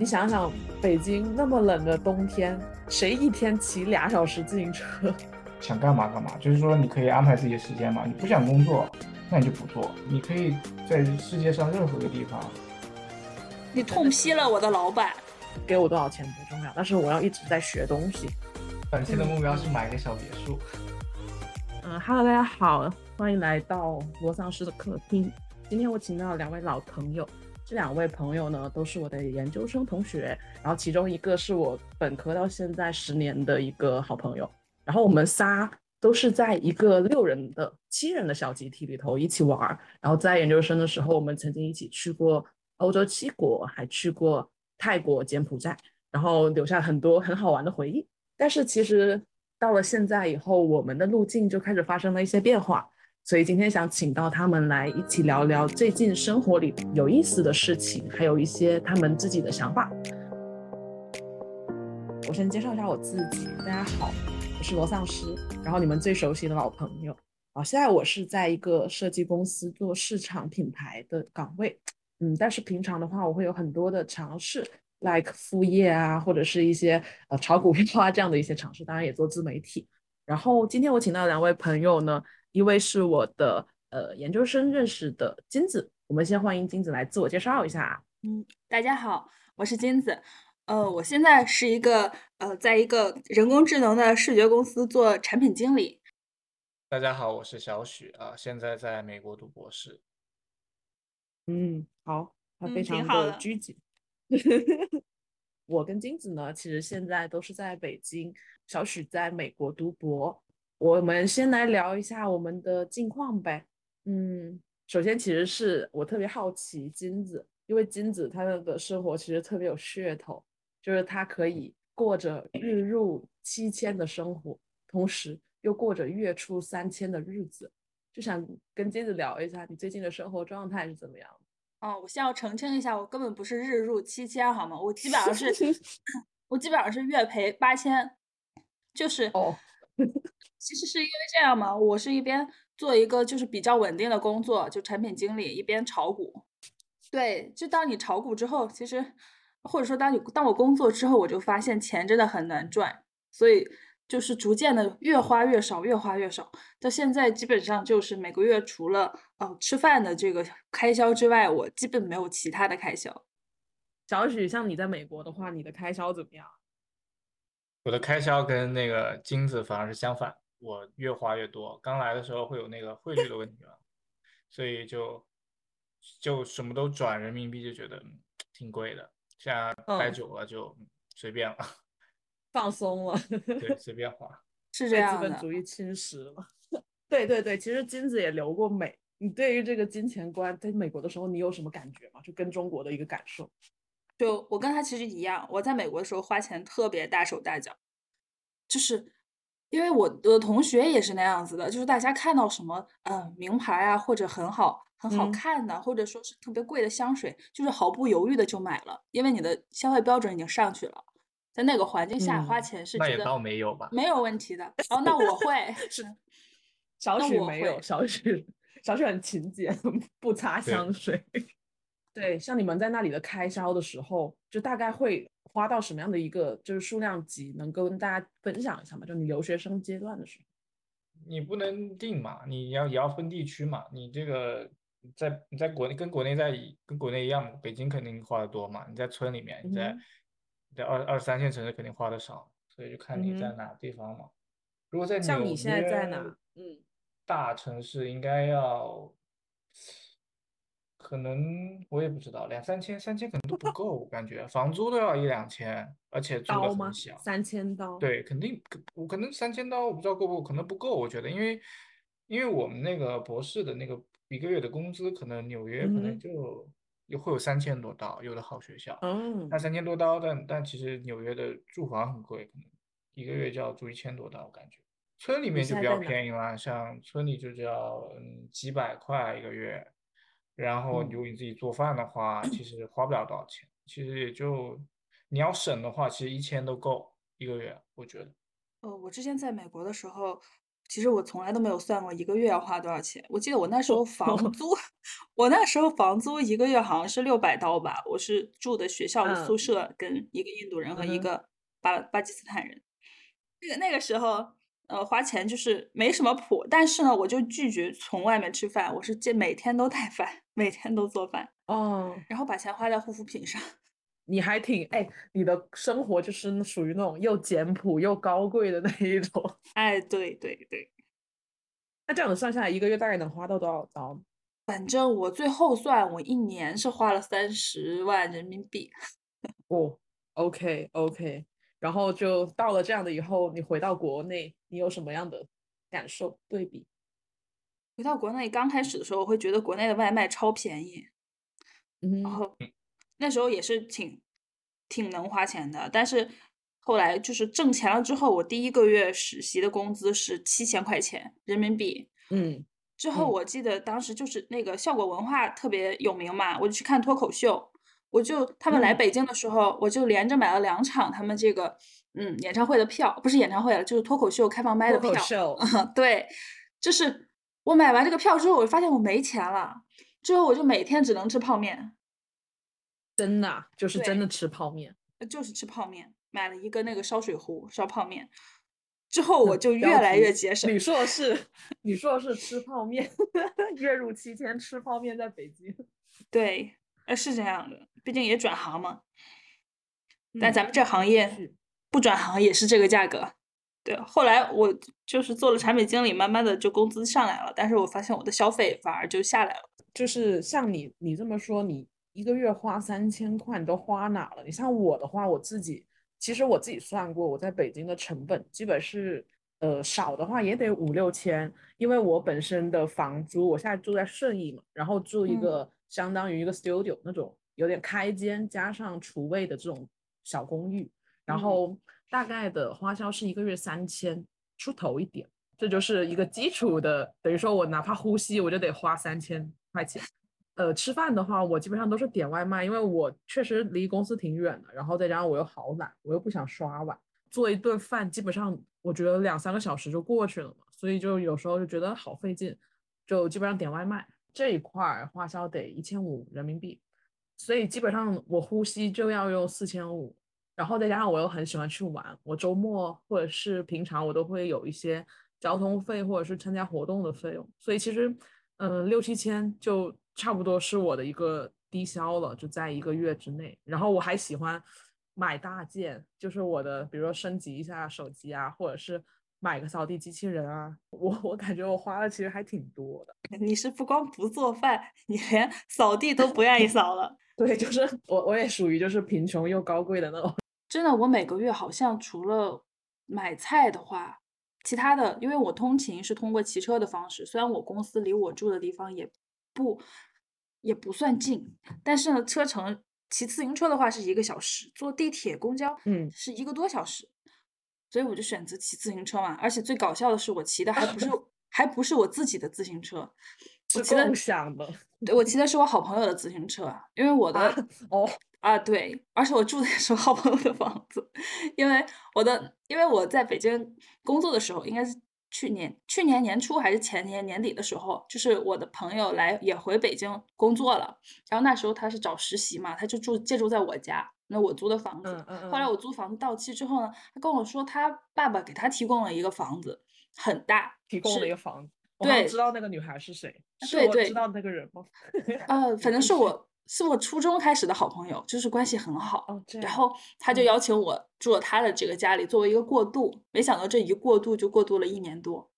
你想想，北京那么冷的冬天，谁一天骑俩小时自行车？想干嘛干嘛，就是说你可以安排自己的时间嘛。你不想工作，那你就不做。你可以在世界上任何一个地方。你痛批了我的老板，给我多少钱不重要，但是我要一直在学东西。本期的目标是买个小别墅。嗯哈喽，大家好，欢迎来到罗丧尸的客厅。今天我请到了两位老朋友，这两位朋友呢都是我的研究生同学，然后其中一个是我本科到现在十年的一个好朋友，然后我们仨都是在一个六人的、七人的小集体里头一起玩儿，然后在研究生的时候，我们曾经一起去过欧洲七国，还去过泰国、柬埔寨，然后留下很多很好玩的回忆。但是其实到了现在以后，我们的路径就开始发生了一些变化。所以今天想请到他们来一起聊聊最近生活里有意思的事情，还有一些他们自己的想法。我先介绍一下我自己，大家好，我是罗丧尸，然后你们最熟悉的老朋友。啊，现在我是在一个设计公司做市场品牌的岗位，嗯，但是平常的话，我会有很多的尝试，like 副业啊，或者是一些呃炒股票啊这样的一些尝试，当然也做自媒体。然后今天我请到两位朋友呢。一位是我的呃研究生认识的金子，我们先欢迎金子来自我介绍一下。嗯，大家好，我是金子，呃，我现在是一个呃，在一个人工智能的视觉公司做产品经理。大家好，我是小许啊，现在在美国读博士。嗯，好，他非常的拘谨。我跟金子呢，其实现在都是在北京，小许在美国读博。我们先来聊一下我们的近况呗。嗯，首先其实是我特别好奇金子，因为金子他的生活其实特别有噱头，就是他可以过着日入七千的生活，同时又过着月出三千的日子。就想跟金子聊一下，你最近的生活状态是怎么样的？哦，我先要澄清一下，我根本不是日入七千，好吗？我基本上是，我基本上是月赔八千，就是哦。其实是因为这样嘛，我是一边做一个就是比较稳定的工作，就产品经理，一边炒股。对，就当你炒股之后，其实或者说当你当我工作之后，我就发现钱真的很难赚，所以就是逐渐的越花越少，越花越少。到现在基本上就是每个月除了哦吃饭的这个开销之外，我基本没有其他的开销。小许，像你在美国的话，你的开销怎么样？我的开销跟那个金子反而是相反。我越花越多，刚来的时候会有那个汇率的问题嘛，所以就就什么都转人民币，就觉得挺贵的。现在待久了就随便了，放松了，对，随便花，是这样的。资本主义侵蚀了，对对对，其实金子也留过美。你对于这个金钱观，在美国的时候，你有什么感觉吗？就跟中国的一个感受？就我跟他其实一样，我在美国的时候花钱特别大手大脚，就是。因为我的同学也是那样子的，就是大家看到什么，嗯，名牌啊，或者很好、很好看的，或者说是特别贵的香水，就是毫不犹豫的就买了，因为你的消费标准已经上去了，在那个环境下花钱是那也倒没有吧，没有问题的。哦，那我会 是小许没有，小许小许很勤俭，不擦香水。对，像你们在那里的开销的时候，就大概会。花到什么样的一个就是数量级，能够跟大家分享一下吗？就你留学生阶段的时候，你不能定嘛，你要也要分地区嘛。你这个在你在国内跟国内在跟国内一样，北京肯定花的多嘛。你在村里面，你在在二二三线城市肯定花的少，所以就看你在哪地方嘛。如果在像你现在在哪？嗯，大城市应该要。可能我也不知道，两三千、三千可能都不够，我感觉房租都要一两千，而且租的很小。三千刀？对，肯定我可能三千刀，我不知道够不够，可能不够。我觉得，因为因为我们那个博士的那个一个月的工资，可能纽约可能就有会有三千多刀，有的好学校。嗯。那三千多刀，但但其实纽约的住房很贵，可能一个月就要住一千多刀，我感觉。村里面就比较便宜了，像村里就只要嗯几百块一个月。然后，如果你自己做饭的话，其实花不了多少钱。其实也就你要省的话，其实一千都够一个月，我觉得。呃，我之前在美国的时候，其实我从来都没有算过一个月要花多少钱。我记得我那时候房租，我那时候房租一个月好像是六百刀吧。我是住的学校的宿舍，跟一个印度人和一个巴巴基斯坦人。那个那个时候，呃，花钱就是没什么谱。但是呢，我就拒绝从外面吃饭，我是见每天都带饭，每天都做饭。哦，然后把钱花在护肤品上。你还挺哎，你的生活就是属于那种又简朴又高贵的那一种。哎，对对对。那这样子算下来，一个月大概能花到多少刀？反正我最后算，我一年是花了三十万人民币。哦，OK OK。然后就到了这样的以后，你回到国内，你有什么样的感受？对比？回到国内刚开始的时候，我会觉得国内的外卖超便宜。嗯。然后。那时候也是挺挺能花钱的，但是后来就是挣钱了之后，我第一个月实习的工资是七千块钱人民币。嗯，之后我记得当时就是那个效果文化特别有名嘛，我就去看脱口秀，我就他们来北京的时候，我就连着买了两场他们这个嗯演唱会的票，不是演唱会了，就是脱口秀开放麦的票。对，就是我买完这个票之后，我发现我没钱了，之后我就每天只能吃泡面。真的就是真的吃泡面，就是吃泡面，买了一个那个烧水壶烧泡面，之后我就越来越节省。你说的是，你说的是吃泡面，月入七千吃泡面在北京。对，呃是这样的，毕竟也转行嘛。但咱们这行业不转行也是这个价格。对，后来我就是做了产品经理，慢慢的就工资上来了，但是我发现我的消费反而就下来了。就是像你你这么说你。一个月花三千块，你都花哪了？你像我的话，我自己其实我自己算过，我在北京的成本基本是，呃，少的话也得五六千，因为我本身的房租，我现在住在顺义嘛，然后住一个相当于一个 studio 那种有点开间加上厨卫的这种小公寓，然后大概的花销是一个月三千出头一点，这就是一个基础的，等于说我哪怕呼吸我就得花三千块钱。呃，吃饭的话，我基本上都是点外卖，因为我确实离公司挺远的，然后再加上我又好懒，我又不想刷碗，做一顿饭基本上我觉得两三个小时就过去了嘛，所以就有时候就觉得好费劲，就基本上点外卖这一块花销得一千五人民币，所以基本上我呼吸就要用四千五，然后再加上我又很喜欢去玩，我周末或者是平常我都会有一些交通费或者是参加活动的费用，所以其实嗯六七千就。差不多是我的一个低消了，就在一个月之内。然后我还喜欢买大件，就是我的，比如说升级一下手机啊，或者是买个扫地机器人啊。我我感觉我花的其实还挺多的。你是不光不做饭，你连扫地都不愿意扫了。对，就是我我也属于就是贫穷又高贵的那种。真的，我每个月好像除了买菜的话，其他的，因为我通勤是通过骑车的方式，虽然我公司离我住的地方也不。也不算近，但是呢，车程骑自行车的话是一个小时，坐地铁、公交，嗯，是一个多小时，所以我就选择骑自行车嘛。而且最搞笑的是，我骑的还不是 还不是我自己的自行车，是共享的。对，我骑的是我好朋友的自行车，因为我的哦啊对，而且我住的是我好朋友的房子，因为我的因为我在北京工作的时候应该是。去年去年年初还是前年年底的时候，就是我的朋友来也回北京工作了，然后那时候他是找实习嘛，他就住借住在我家，那我租的房子。后来我租房子到期之后呢，他跟我说他爸爸给他提供了一个房子，很大，提供了一个房子。对，知道那个女孩是谁？对对，知道那个人吗？呃，反正是我。是我初中开始的好朋友，就是关系很好。哦，然后他就邀请我住了他的这个家里，作为一个过渡。没想到这一过渡就过渡了一年多。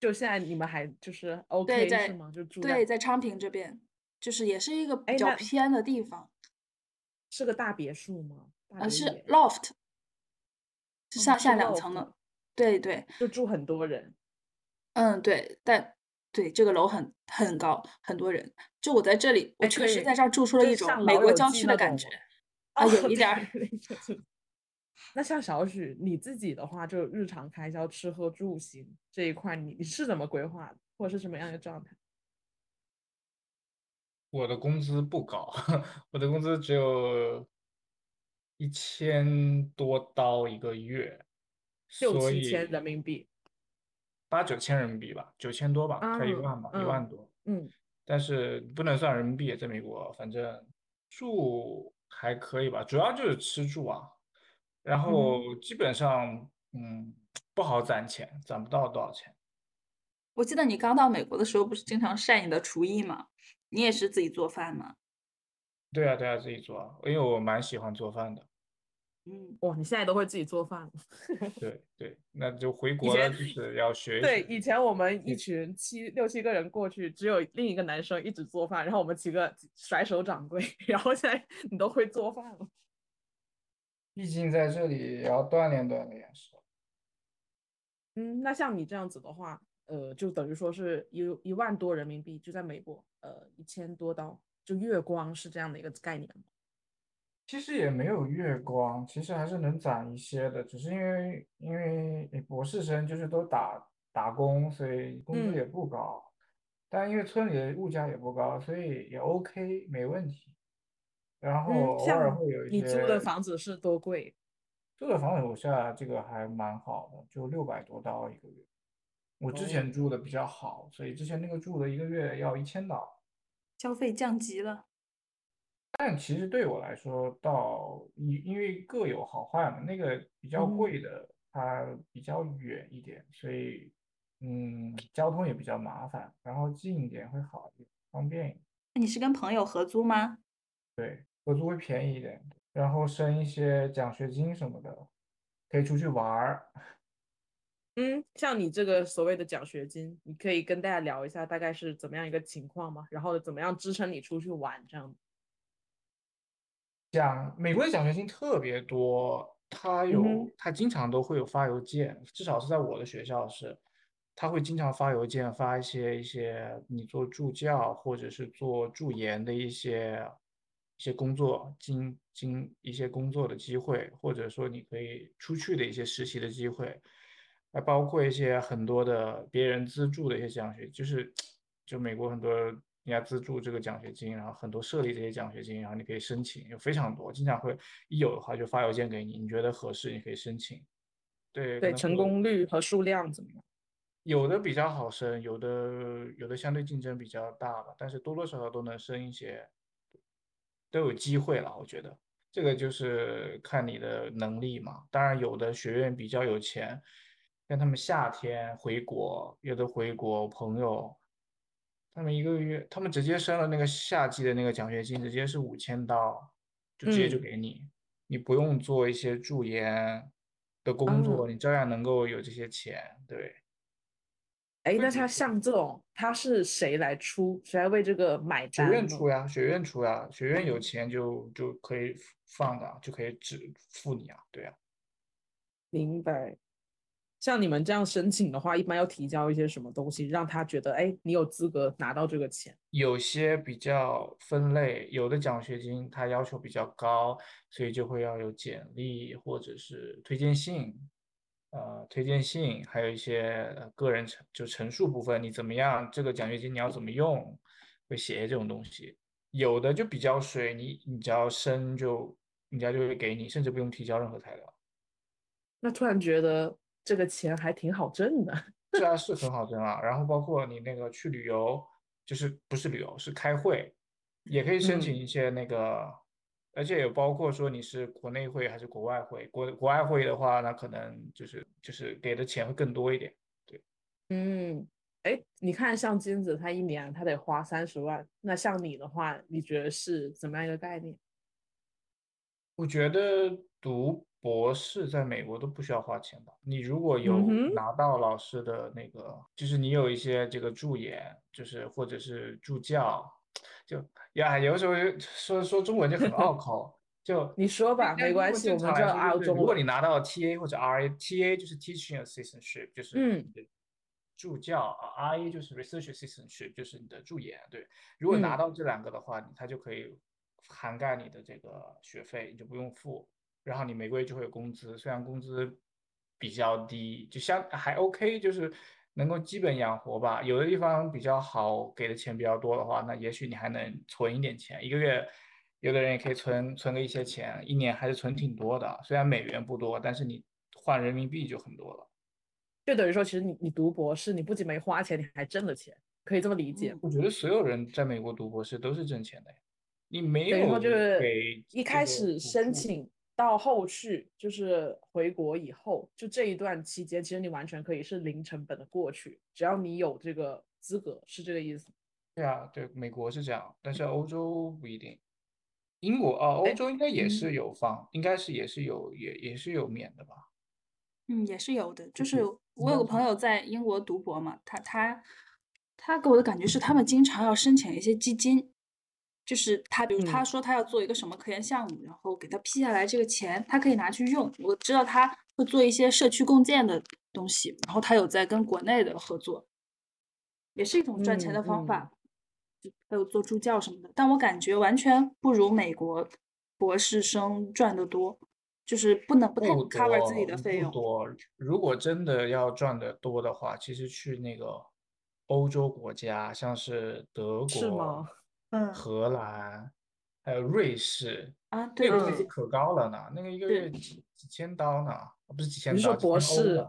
就现在你们还就是 OK 是吗？就住对，在昌平这边，就是也是一个比较偏的地方。是个大别墅吗？呃，是 loft，是上下两层的。对对。就住很多人。嗯，对，但。对，这个楼很很高，很多人。就我在这里，我确实在这儿住出了一种美国郊区的感觉啊，有一点儿。那像小许你自己的话，就日常开销、吃喝住行这一块，你你是怎么规划的，或者是什么样的状态？我的工资不高，我的工资只有一千多刀一个月，六七千人民币。八九千人民币吧，九千多吧，快一万吧，一万多。嗯，但是不能算人民币，在美国，反正住还可以吧，主要就是吃住啊，然后基本上嗯不好攒钱，攒不到多少钱。我记得你刚到美国的时候，不是经常晒你的厨艺吗？你也是自己做饭吗？对啊，对啊，自己做啊，因为我蛮喜欢做饭的。嗯，哇，你现在都会自己做饭了？对对，那就回国了，就是要学。对，以前我们一群七六七个人过去，只有另一个男生一直做饭，然后我们几个甩手掌柜。然后现在你都会做饭了。毕竟在这里也要锻炼锻炼，是吧？嗯，那像你这样子的话。呃，就等于说是一一万多人民币，就在美国，呃，一千多刀，就月光是这样的一个概念其实也没有月光，其实还是能攒一些的，只是因为因为博士生就是都打打工，所以工资也不高。但因为村里的物价也不高，所以也 OK，没问题。然后偶尔会有一些。你租的房子是多贵？租的房子楼下这个还蛮好的，就六百多刀一个月。我之前住的比较好，所以之前那个住的一个月要一千刀，消费降级了。但其实对我来说，到因因为各有好坏嘛，那个比较贵的它比较远一点，所以嗯，交通也比较麻烦，然后近一点会好一点，方便一点。那你是跟朋友合租吗？对，合租会便宜一点，然后升一些奖学金什么的，可以出去玩儿。嗯，像你这个所谓的奖学金，你可以跟大家聊一下大概是怎么样一个情况吗？然后怎么样支撑你出去玩这样？奖美国的奖学金特别多，他有他经常都会有发邮件，至少是在我的学校是，他会经常发邮件发一些一些你做助教或者是做助研的一些一些工作经经一些工作的机会，或者说你可以出去的一些实习的机会。还包括一些很多的别人资助的一些奖学，就是 就美国很多人家资助这个奖学金，然后很多设立这些奖学金，然后你可以申请，有非常多，经常会一有的话就发邮件给你，你觉得合适你可以申请。对对，成功率和数量怎么样？有的比较好申，有的有的相对竞争比较大吧，但是多多少少都能申一些，都有机会了，我觉得这个就是看你的能力嘛。当然有的学院比较有钱。像他们夏天回国，有的回国朋友，他们一个月，他们直接升了那个夏季的那个奖学金，直接是五千刀，就直接就给你，你不用做一些助研的工作，你照样能够有这些钱。对。哎，那他像这种，他是谁来出？谁来为这个买单？学院出呀，学院出呀，学院有钱就就可以放的，就可以只付你啊，对呀。明白。像你们这样申请的话，一般要提交一些什么东西，让他觉得，哎，你有资格拿到这个钱？有些比较分类，有的奖学金它要求比较高，所以就会要有简历或者是推荐信，呃，推荐信，还有一些个人陈就陈述部分，你怎么样？这个奖学金你要怎么用？会写这种东西。有的就比较水，你你只要申就人家就会给你，甚至不用提交任何材料。那突然觉得。这个钱还挺好挣的，是啊，是很好挣啊。然后包括你那个去旅游，就是不是旅游，是开会，也可以申请一些那个，而且也包括说你是国内会还是国外会。国国外会的话，那可能就是就是给的钱会更多一点。对，嗯，哎，你看像金子，他一年他得花三十万，那像你的话，你觉得是怎么样一个概念？我觉得读。博士在美国都不需要花钱吧？你如果有拿到老师的那个，就是你有一些这个助研，就是或者是助教，就呀，有的时候说说中文就很拗 口。就你说吧，没关系，我们就拗中如果你拿到 TA 或者 RA，TA 就是 Teaching Assistantship，就是助教啊，RA 就是 Research Assistantship，就是你的助研。对，如果拿到这两个的话，它就可以涵盖你的这个学费，你就不用付。然后你每个月就会有工资，虽然工资比较低，就相还 OK，就是能够基本养活吧。有的地方比较好，给的钱比较多的话，那也许你还能存一点钱。一个月，有的人也可以存存个一些钱，一年还是存挺多的。虽然美元不多，但是你换人民币就很多了。就等于说，其实你你读博士，你不仅没花钱，你还挣了钱，可以这么理解。我觉得所有人在美国读博士都是挣钱的呀。你没有就是给一开始申请到后续，就是回国以后，就这一段期间，其实你完全可以是零成本的过去，只要你有这个资格，是这个意思。对啊，对，美国是这样，但是欧洲不一定。英国啊，欧洲应该也是有放，应该是也是有，也也是有免的吧？嗯，也是有的。就是我有个朋友在英国读博嘛，他他他给我的感觉是，他们经常要申请一些基金，就是他比如他说他要做一个什么科研项目，然后给他批下来这个钱，他可以拿去用。我知道他会做一些社区共建的东西，然后他有在跟国内的合作，也是一种赚钱的方法。还有做助教什么的，但我感觉完全不如美国博士生赚的多，就是不能不太 cover 自己的费用。多，如果真的要赚的多的话，其实去那个欧洲国家，像是德国、是吗？嗯，荷兰，还有瑞士啊，对，那个工资可高了呢，那个一个月几几千刀呢，不是几千刀，博士？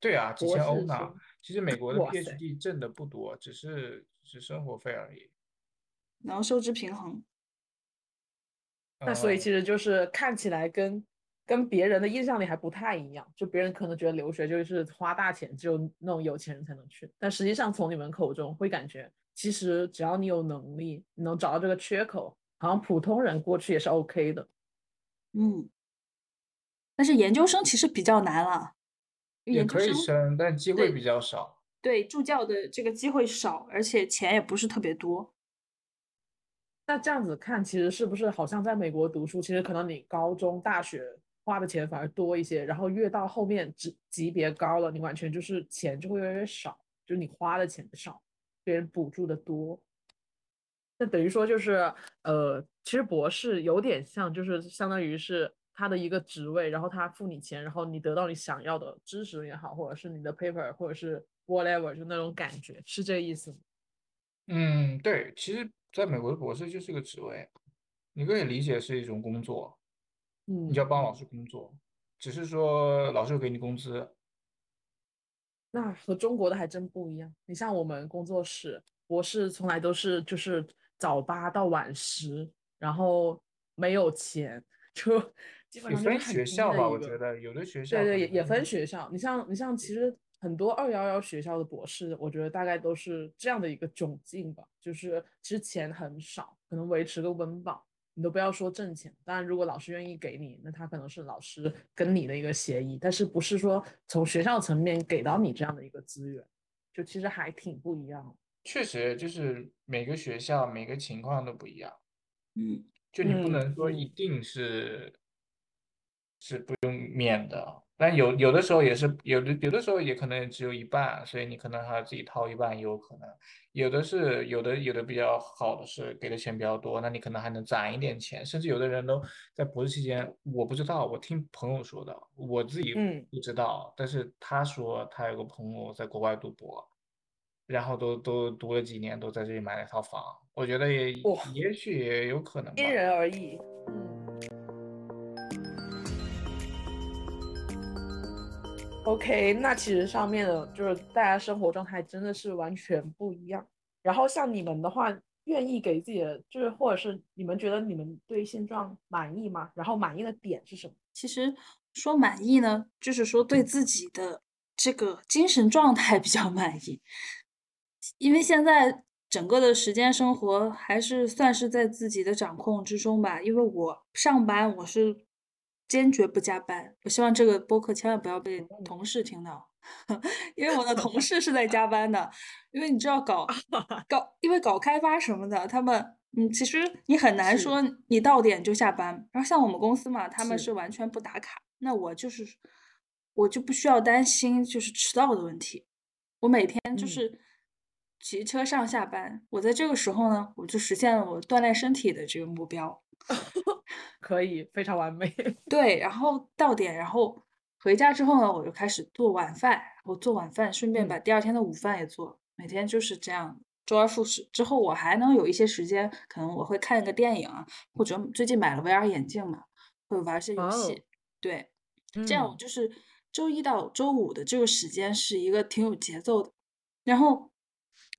对啊，几千欧呢。其实美国的 PhD 挣的不多，只是是生活费而已。然后收支平衡，那所以其实就是看起来跟跟别人的印象里还不太一样，就别人可能觉得留学就是花大钱，只有那种有钱人才能去，但实际上从你们口中会感觉，其实只要你有能力，你能找到这个缺口，好像普通人过去也是 OK 的。嗯，但是研究生其实比较难了，也可以升，但机会比较少。对，助教的这个机会少，而且钱也不是特别多。那这样子看，其实是不是好像在美国读书，其实可能你高中、大学花的钱反而多一些，然后越到后面级级别高了，你完全就是钱就会越来越少，就是你花的钱少，别人补助的多。那等于说就是，呃，其实博士有点像，就是相当于是他的一个职位，然后他付你钱，然后你得到你想要的知识也好，或者是你的 paper，或者是 whatever，就那种感觉，是这个意思吗？嗯，对，其实。在美国的博士就是个职位，你可以理解是一种工作，嗯，你要帮老师工作，只是说老师会给你工资。那和中国的还真不一样。你像我们工作室，博士从来都是就是早八到晚十，然后没有钱，就 基本上分学校吧，我觉得有的学校对对也也分学校。你像你像其实。很多二幺幺学校的博士，我觉得大概都是这样的一个窘境吧，就是其实钱很少，可能维持个温饱，你都不要说挣钱。当然，如果老师愿意给你，那他可能是老师跟你的一个协议，但是不是说从学校层面给到你这样的一个资源，就其实还挺不一样。确实，就是每个学校每个情况都不一样。嗯，就你不能说一定是是不用免的。但有有的时候也是有的，有的时候也可能只有一半，所以你可能还要自己掏一半也有可能。有的是有的有的比较好的是给的钱比较多，那你可能还能攒一点钱。甚至有的人都在博士期间，我不知道，我听朋友说的，我自己不知道。但是他说他有个朋友在国外读博，然后都都读了几年，都在这里买了一套房。我觉得也也许也有可能，因人而异。OK，那其实上面的就是大家生活状态真的是完全不一样。然后像你们的话，愿意给自己的就是，或者是你们觉得你们对现状满意吗？然后满意的点是什么？其实说满意呢，就是说对自己的这个精神状态比较满意，因为现在整个的时间生活还是算是在自己的掌控之中吧。因为我上班我是。坚决不加班。我希望这个播客千万不要被同事听到，因为我的同事是在加班的。因为你知道搞 搞，因为搞开发什么的，他们嗯，其实你很难说你到点就下班。然后像我们公司嘛，他们是完全不打卡，那我就是我就不需要担心就是迟到的问题。我每天就是骑车上下班，我在这个时候呢，我就实现了我锻炼身体的这个目标。可以，非常完美。对，然后到点，然后回家之后呢，我就开始做晚饭。我做晚饭，顺便把第二天的午饭也做。每天就是这样，周而复始。之后我还能有一些时间，可能我会看一个电影啊，或者最近买了 VR 眼镜嘛，会玩些游戏。对，这样就是周一到周五的这个时间是一个挺有节奏的，然后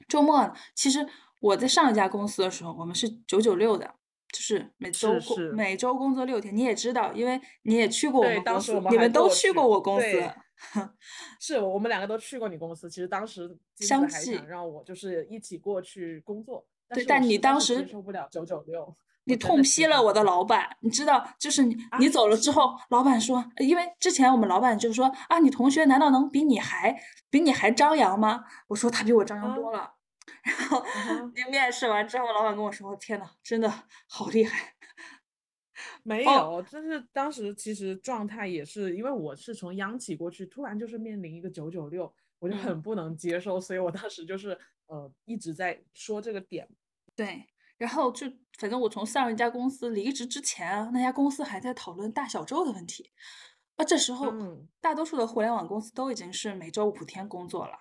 周末其实我在上一家公司的时候，我们是九九六的，就是每周工每周工作六天。你也知道，因为你也去过我们公司，你们都去过我公司。是我们两个都去过你公司。其实当时相继让我就是一起过去工作，对，但你当时受不了九九六。你痛批了我的老板，你知道，就是你你走了之后，老板说，因为之前我们老板就说啊，你同学难道能比你还比你还张扬吗？我说他比我张扬多了。然后你面试完之后，老板跟我说，天呐，真的好厉害。没有，就是当时其实状态也是，因为我是从央企过去，突然就是面临一个九九六，我就很不能接受，所以我当时就是呃一直在说这个点。对。然后就反正我从上一家公司离职之前，那家公司还在讨论大小周的问题。啊，这时候大多数的互联网公司都已经是每周五天工作了。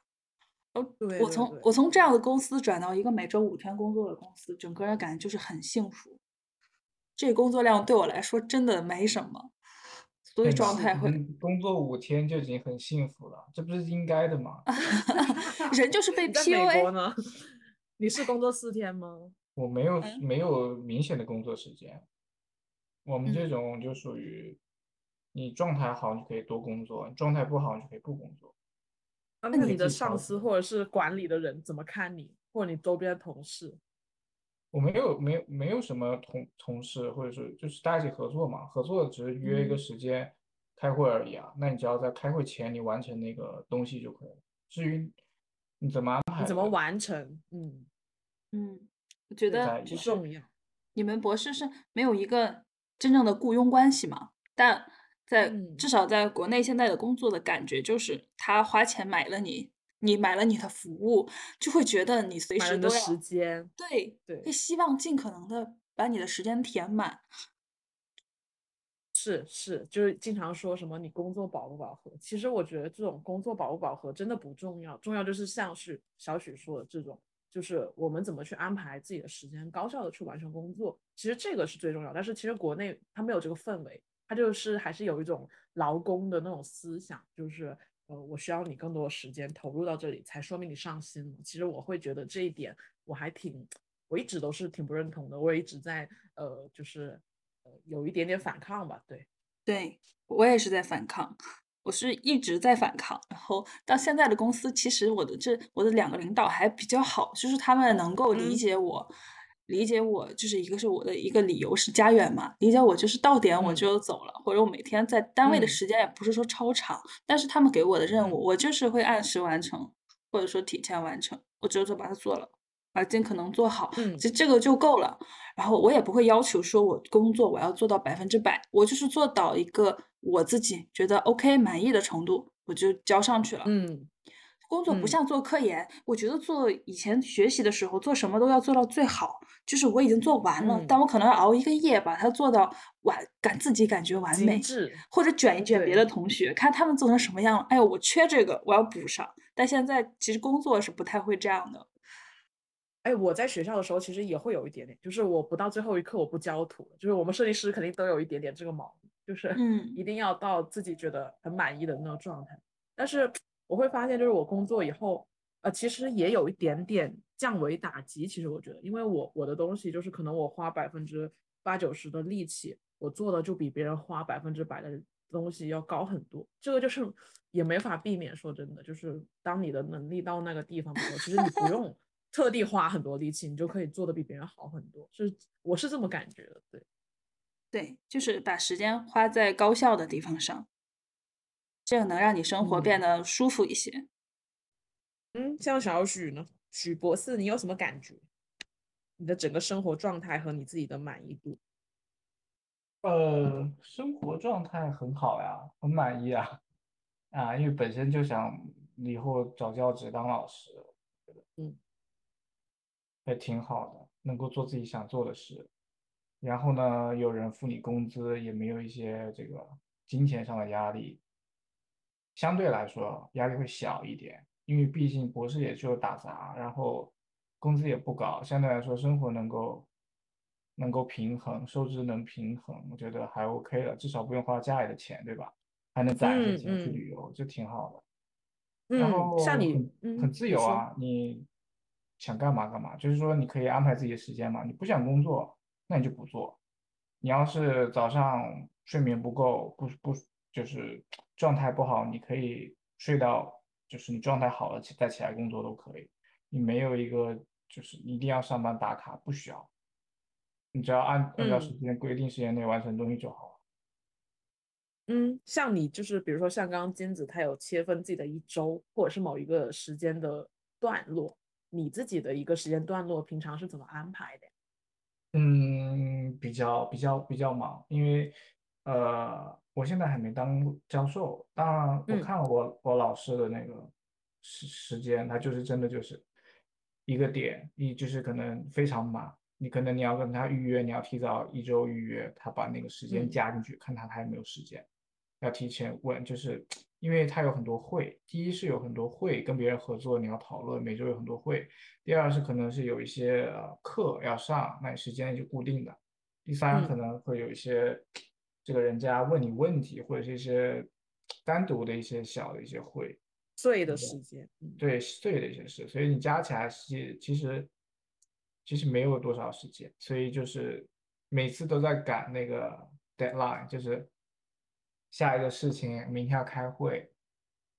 哦，对我从我从这样的公司转到一个每周五天工作的公司，整个人感觉就是很幸福。这工作量对我来说真的没什么，所以状态会工作五天就已经很幸福了，这不是应该的吗？人就是被 PUA 呢？你是工作四天吗？我没有没有明显的工作时间，我们这种就属于你状态好，你可以多工作；状态不好，你就可以不工作。那你的上司或者是管理的人怎么看你，或者你周边的同事？我没有没有没有什么同同事，或者是就是大家一起合作嘛，合作只是约一个时间开会而已啊。那你只要在开会前你完成那个东西就可以了。至于你怎么安排，怎么完成？嗯嗯。我觉得不重要。你们博士是没有一个真正的雇佣关系嘛？但在至少在国内，现在的工作的感觉就是他花钱买了你，你买了你的服务，就会觉得你随时都要时间。对对，会希望尽可能的把你的时间填满。是是，就是经常说什么你工作饱不饱和？其实我觉得这种工作饱不饱和真的不重要，重要就是像是小许说的这种。就是我们怎么去安排自己的时间，高效的去完成工作，其实这个是最重要。但是其实国内它没有这个氛围，它就是还是有一种劳工的那种思想，就是呃，我需要你更多的时间投入到这里，才说明你上心。其实我会觉得这一点我还挺，我一直都是挺不认同的，我也一直在呃，就是呃，有一点点反抗吧。对，对我也是在反抗。我是一直在反抗，然后到现在的公司，其实我的这我的两个领导还比较好，就是他们能够理解我，理解我，就是一个是我的一个理由是家远嘛，理解我就是到点我就走了，或者我每天在单位的时间也不是说超长，但是他们给我的任务，我就是会按时完成，或者说提前完成，我只有说把它做了。而尽可能做好，嗯，这这个就够了。然后我也不会要求说我工作我要做到百分之百，我就是做到一个我自己觉得 OK 满意的程度，我就交上去了。嗯，工作不像做科研，我觉得做以前学习的时候做什么都要做到最好，就是我已经做完了，但我可能要熬一个夜把它做到完，感自己感觉完美，或者卷一卷别的同学，看他们做成什么样了。哎呦，我缺这个，我要补上。但现在其实工作是不太会这样的。哎，我在学校的时候其实也会有一点点，就是我不到最后一刻我不交图，就是我们设计师肯定都有一点点这个毛病，就是嗯，一定要到自己觉得很满意的那种状态。但是我会发现，就是我工作以后，呃，其实也有一点点降维打击。其实我觉得，因为我我的东西就是可能我花百分之八九十的力气，我做的就比别人花百分之百的东西要高很多。这个就是也没法避免。说真的，就是当你的能力到那个地方的时候，其实你不用。特地花很多力气，你就可以做的比别人好很多，是我是这么感觉的，对，对，就是把时间花在高效的地方上，这个能让你生活变得舒服一些。嗯，像小许呢，许博士，你有什么感觉？你的整个生活状态和你自己的满意度？呃，生活状态很好呀，很满意啊，啊，因为本身就想以后找教职当老师，嗯。也挺好的，能够做自己想做的事，然后呢，有人付你工资，也没有一些这个金钱上的压力，相对来说压力会小一点，因为毕竟博士也就打杂，然后工资也不高，相对来说生活能够能够平衡，收支能平衡，我觉得还 OK 了，至少不用花家里的钱，对吧？还能攒一些钱去旅游，就挺好的。然后像你很很自由啊，你想干嘛干嘛，就是说你可以安排自己的时间嘛。你不想工作，那你就不做。你要是早上睡眠不够，不不就是状态不好，你可以睡到就是你状态好了再起来工作都可以。你没有一个就是一定要上班打卡，不需要。你只要按按照时间规定时间内完成东西就好了。嗯，像你就是比如说像刚刚金子，他有切分自己的一周或者是某一个时间的段落，你自己的一个时间段落平常是怎么安排的？嗯，比较比较比较忙，因为呃，我现在还没当教授。当然，我看了我我老师的那个时时间，他就是真的就是一个点，你就是可能非常满。你可能你要跟他预约，你要提早一周预约，他把那个时间加进去，看他还有没有时间。要提前问，就是因为他有很多会。第一是有很多会跟别人合作，你要讨论，每周有很多会。第二是可能是有一些呃课要上，那你时间就固定的。第三可能会有一些这个人家问你问题，或者是一些单独的一些小的一些会。碎的时间，对碎的一些事，所以你加起来是其实。其实没有多少时间，所以就是每次都在赶那个 deadline，就是下一个事情，明天要开会，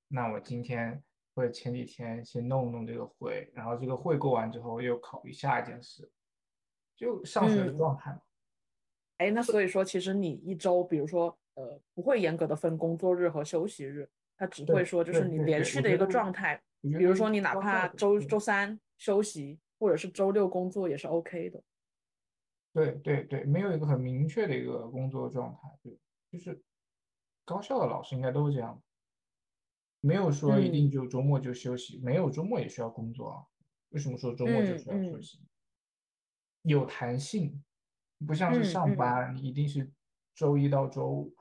那我今天或者前几天先弄弄这个会，然后这个会过完之后又考虑下一件事，就上学的状态嘛。哎，那所以说，其实你一周，比如说，呃，不会严格的分工作日和休息日，他只会说就是你连续的一个状态，比如说你哪怕周周三休息。或者是周六工作也是 OK 的，对对对，没有一个很明确的一个工作状态，对，就是高校的老师应该都是这样，没有说一定就周末就休息，没有周末也需要工作啊。为什么说周末就需要休息？有弹性，不像是上班，你一定是周一到周五，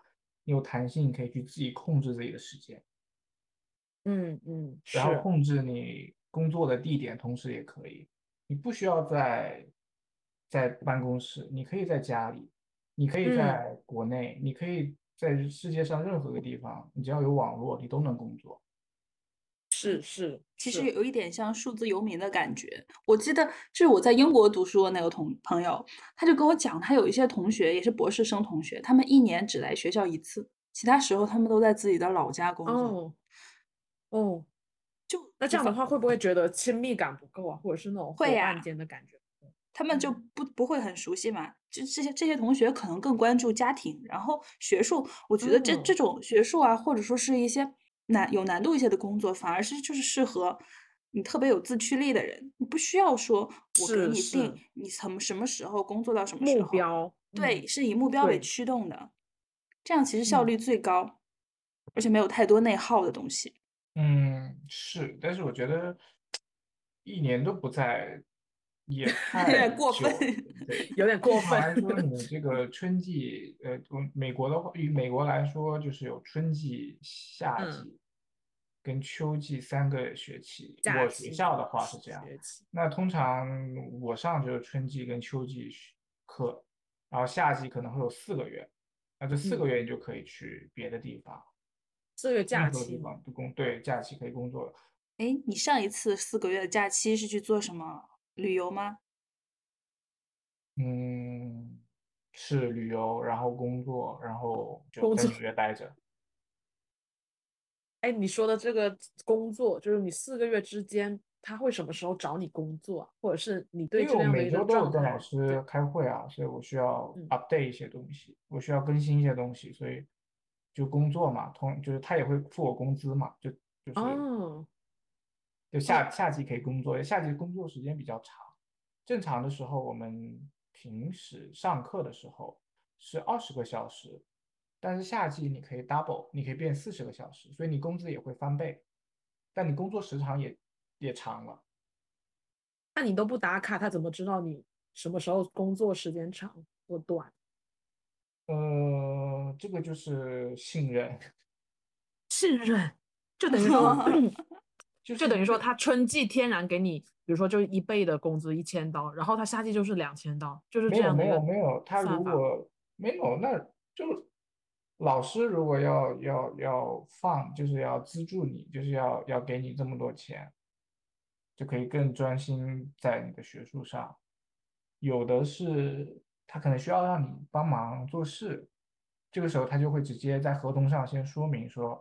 有弹性可以去自己控制自己的时间，嗯嗯，然后控制你工作的地点，同时也可以。你不需要在在办公室，你可以在家里，你可以在国内，你可以在世界上任何个地方，你只要有网络，你都能工作。是是，其实有一点像数字游民的感觉。我记得就是我在英国读书的那个同朋友，他就跟我讲，他有一些同学也是博士生同学，他们一年只来学校一次，其他时候他们都在自己的老家工作。哦，哦。就那这样的话，会不会觉得亲密感不够啊，或者是那种会伴间的感觉？他们就不不会很熟悉嘛？就这些这些同学可能更关注家庭，然后学术。我觉得这这种学术啊，或者说是一些难有难度一些的工作，反而是就是适合你特别有自驱力的人。你不需要说我给你定你什么什么时候工作到什么时候目标，对，是以目标为驱动的，这样其实效率最高，而且没有太多内耗的东西。嗯，是，但是我觉得一年都不在也 太过分，对，有点过分。来说，你 这个春季，呃，美国的话，与美国来说，就是有春季、夏季跟秋季三个学期。我学校的话是这样，那通常我上就是春季跟秋季课，然后夏季可能会有四个月，那这四个月你就可以去别的地方。四个月假期嘛，不工对假期可以工作。哎，你上一次四个月的假期是去做什么旅游吗？嗯，是旅游，然后工作，然后就在纽约待着。哎，你说的这个工作，就是你四个月之间，他会什么时候找你工作，或者是你对这样的一个都有跟老师开会啊，所以我需要 update 一些东西，我需要更新一些东西，所以。就工作嘛，同就是他也会付我工资嘛，就就是，就夏夏季可以工作，夏季工作时间比较长。正常的时候，我们平时上课的时候是二十个小时，但是夏季你可以 double，你可以变四十个小时，所以你工资也会翻倍，但你工作时长也也长了。那你都不打卡，他怎么知道你什么时候工作时间长或短？呃，这个就是信任，信任就等于说 就就等于说，他春季天然给你，比如说就一倍的工资一千刀，然后他夏季就是两千刀，就是这样没有没有没有，他如果没有，那就老师如果要要要放，就是要资助你，就是要要给你这么多钱，就可以更专心在你的学术上。有的是他可能需要让你帮忙做事，这个时候他就会直接在合同上先说明说，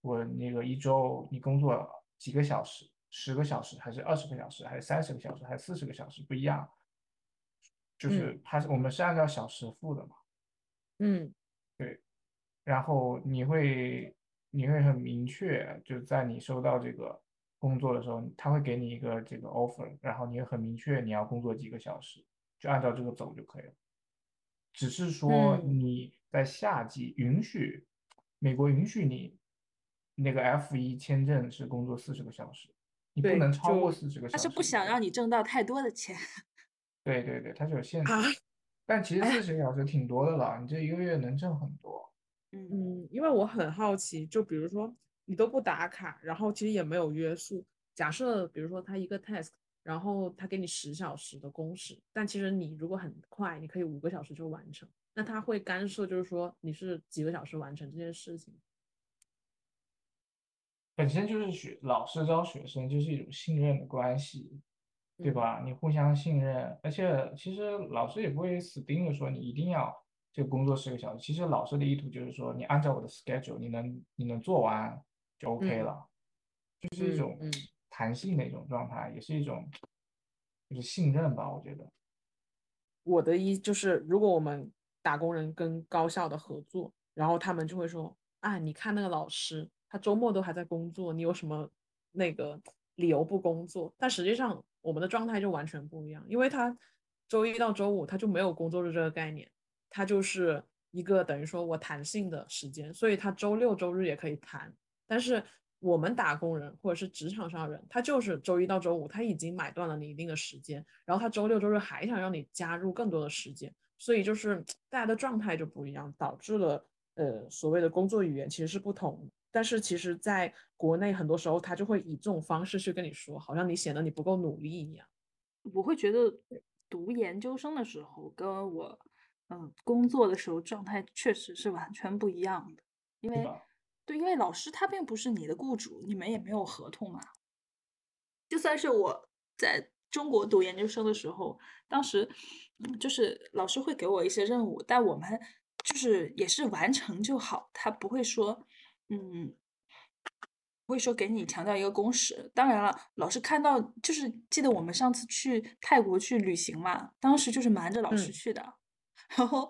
我那个一周你工作几个小时，十个小时还是二十个小时，还是三十个小时，还是四十个小时不一样，就是他我们是按照小时付的嘛。嗯，对。然后你会你会很明确，就在你收到这个工作的时候，他会给你一个这个 offer，然后你会很明确你要工作几个小时，就按照这个走就可以了。只是说你在夏季允许，美国允许你那个 F 一签证是工作四十个小时，你不能超过四十个小时。他是不想让你挣到太多的钱。对对对，他是有限制。啊但其实四十个小时挺多的了，你这一个月能挣很多。嗯，因为我很好奇，就比如说你都不打卡，然后其实也没有约束。假设比如说他一个 task，然后他给你十小时的工时，但其实你如果很快，你可以五个小时就完成。那他会干涉，就是说你是几个小时完成这件事情？本身就是学老师招学生就是一种信任的关系，对吧？你互相信任，而且其实老师也不会死盯着说你一定要。这个工作十个小时，其实老师的意图就是说，你按照我的 schedule，你能你能做完就 OK 了，就是一种弹性的一种状态，也是一种就是信任吧，我觉得。我的意就是，如果我们打工人跟高校的合作，然后他们就会说，啊，你看那个老师，周末都还在工作，你有什么那个理由不工作？但实际上我们的状态就完全不一样，因为他周一到周五他就没有工作日这个概念。它就是一个等于说我弹性的时间，所以他周六周日也可以弹。但是我们打工人或者是职场上人，他就是周一到周五他已经买断了你一定的时间，然后他周六周日还想让你加入更多的时间，所以就是大家的状态就不一样，导致了呃所谓的工作语言其实是不同。但是其实在国内很多时候他就会以这种方式去跟你说，好像你显得你不够努力一样。我会觉得读研究生的时候跟我。嗯，工作的时候状态确实是完全不一样的，因为对，因为老师他并不是你的雇主，你们也没有合同嘛。就算是我在中国读研究生的时候，当时就是老师会给我一些任务，但我们就是也是完成就好，他不会说，嗯，不会说给你强调一个公式。当然了，老师看到就是记得我们上次去泰国去旅行嘛，当时就是瞒着老师去的。然后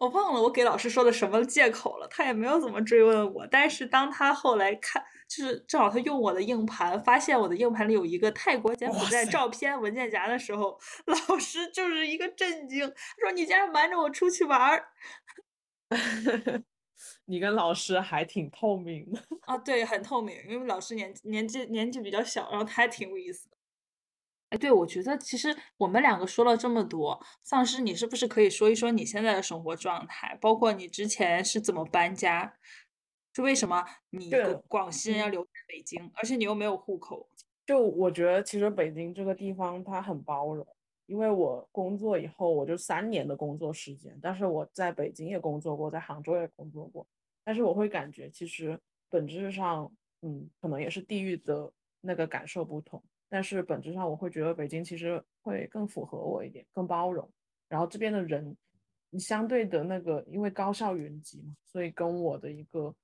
我忘了我给老师说的什么借口了，他也没有怎么追问我。但是当他后来看，就是正好他用我的硬盘，发现我的硬盘里有一个泰国柬埔寨照片文件夹的时候，老师就是一个震惊，说：“你竟然瞒着我出去玩儿！” 你跟老师还挺透明的 啊，对，很透明，因为老师年年纪年纪比较小，然后他还挺有意思的。哎，对，我觉得其实我们两个说了这么多，丧尸，你是不是可以说一说你现在的生活状态？包括你之前是怎么搬家？是为什么你广西人要留在北京，而且你又没有户口？就我觉得，其实北京这个地方它很包容，因为我工作以后，我就三年的工作时间，但是我在北京也工作过，在杭州也工作过，但是我会感觉，其实本质上，嗯，可能也是地域的那个感受不同。但是本质上，我会觉得北京其实会更符合我一点，更包容。然后这边的人，你相对的那个，因为高校云集嘛，所以跟我的一个